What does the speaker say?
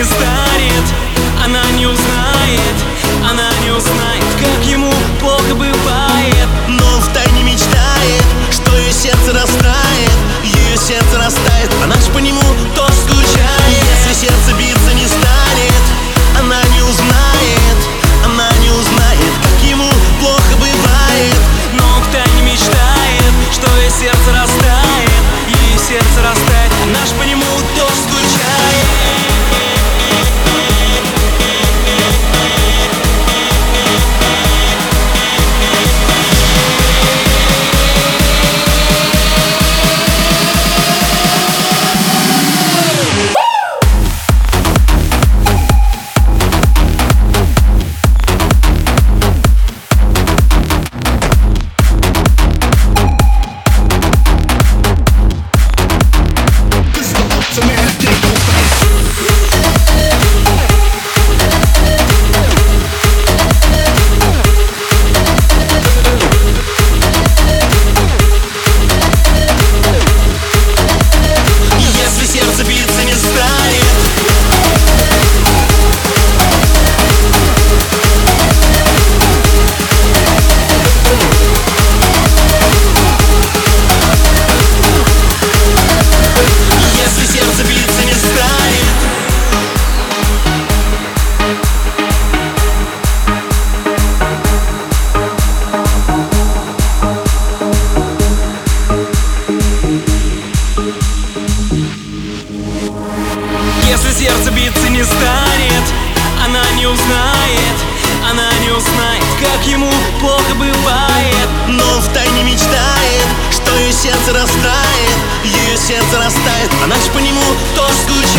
не станет сердце биться не станет Она не узнает, она не узнает Как ему плохо бывает. Но он втайне мечтает, что ее сердце растает Ее сердце растает, она ночь по нему тоже скучает